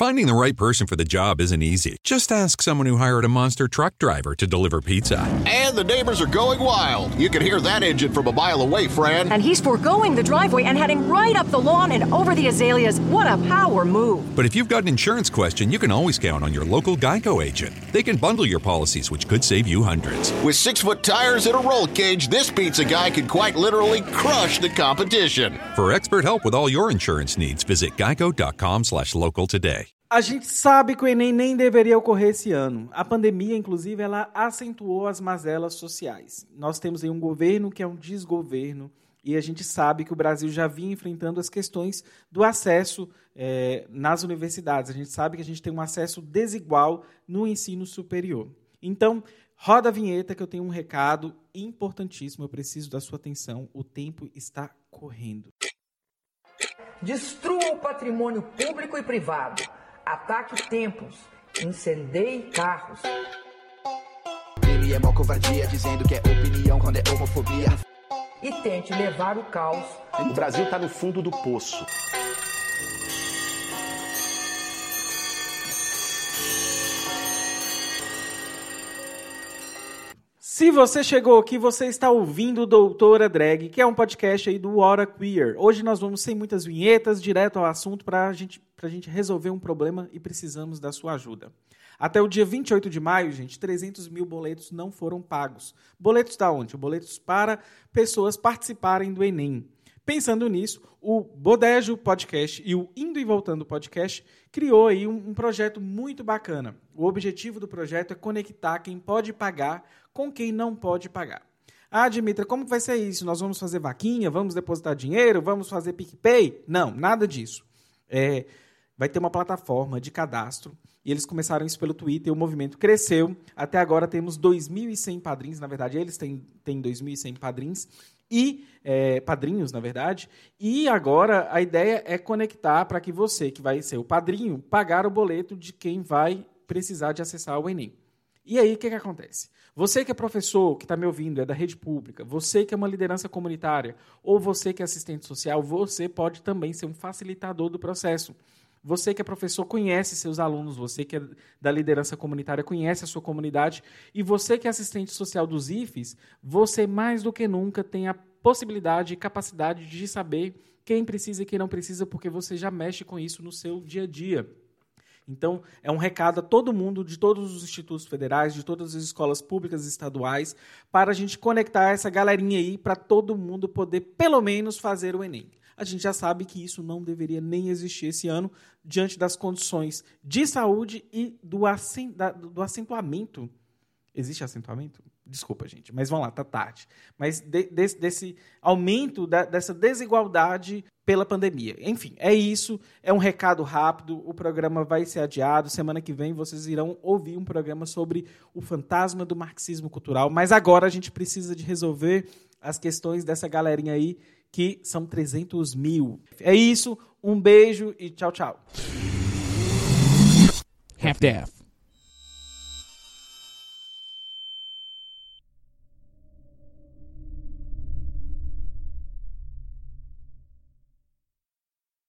Finding the right person for the job isn't easy. Just ask someone who hired a monster truck driver to deliver pizza. And the neighbors are going wild. You can hear that engine from a mile away, Fran. And he's foregoing the driveway and heading right up the lawn and over the azaleas. What a power move. But if you've got an insurance question, you can always count on your local Geico agent. They can bundle your policies, which could save you hundreds. With six foot tires and a roll cage, this pizza guy could quite literally crush the competition. For expert help with all your insurance needs, visit geico.com slash local today. A gente sabe que o Enem nem deveria ocorrer esse ano. A pandemia, inclusive, ela acentuou as mazelas sociais. Nós temos aí um governo que é um desgoverno e a gente sabe que o Brasil já vinha enfrentando as questões do acesso é, nas universidades. A gente sabe que a gente tem um acesso desigual no ensino superior. Então, roda a vinheta que eu tenho um recado importantíssimo. Eu preciso da sua atenção. O tempo está correndo. Destrua o patrimônio público e privado ataque templos, incendeie carros. Ele é mó covardia, dizendo que é opinião quando é homofobia. E tente levar o caos. O Brasil está no fundo do poço. Se você chegou aqui, você está ouvindo o Doutora Drag, que é um podcast aí do Hora Queer. Hoje nós vamos sem muitas vinhetas, direto ao assunto para gente, a gente resolver um problema e precisamos da sua ajuda. Até o dia 28 de maio, gente, 300 mil boletos não foram pagos. Boletos da onde? Boletos para pessoas participarem do Enem. Pensando nisso, o Bodejo Podcast e o Indo e Voltando Podcast criou aí um, um, projeto muito bacana. O objetivo do projeto é conectar quem pode pagar com quem não pode pagar. Ah, Dimitra, como vai ser isso? Nós vamos fazer vaquinha? Vamos depositar dinheiro? Vamos fazer PicPay? Não, nada disso. É, vai ter uma plataforma de cadastro e eles começaram isso pelo Twitter, o movimento cresceu. Até agora temos 2.100 padrinhos, na verdade, eles têm, têm 2.100 padrinhos e é, padrinhos, na verdade. E agora a ideia é conectar para que você, que vai ser o padrinho, pagar o boleto de quem vai precisar de acessar o Enem. E aí, o que, que acontece? Você que é professor, que está me ouvindo, é da rede pública, você que é uma liderança comunitária, ou você que é assistente social, você pode também ser um facilitador do processo. Você que é professor conhece seus alunos, você que é da liderança comunitária conhece a sua comunidade, e você que é assistente social dos IFES, você mais do que nunca tem a possibilidade e capacidade de saber quem precisa e quem não precisa, porque você já mexe com isso no seu dia a dia. Então, é um recado a todo mundo, de todos os institutos federais, de todas as escolas públicas e estaduais, para a gente conectar essa galerinha aí, para todo mundo poder, pelo menos, fazer o Enem. A gente já sabe que isso não deveria nem existir esse ano, diante das condições de saúde e do, acentuamento. Existe acentuamento? Desculpa, gente, mas vamos lá, tá tarde. Mas de, desse, desse, aumento da, dessa desigualdade pela pandemia. Enfim, é isso. É um recado rápido. O programa vai ser adiado. Semana que vem vocês irão ouvir um programa sobre o fantasma do marxismo cultural. Mas agora a gente precisa de resolver as questões dessa galerinha aí, que são 300 mil. É isso. Um beijo e tchau, tchau. Half-Death.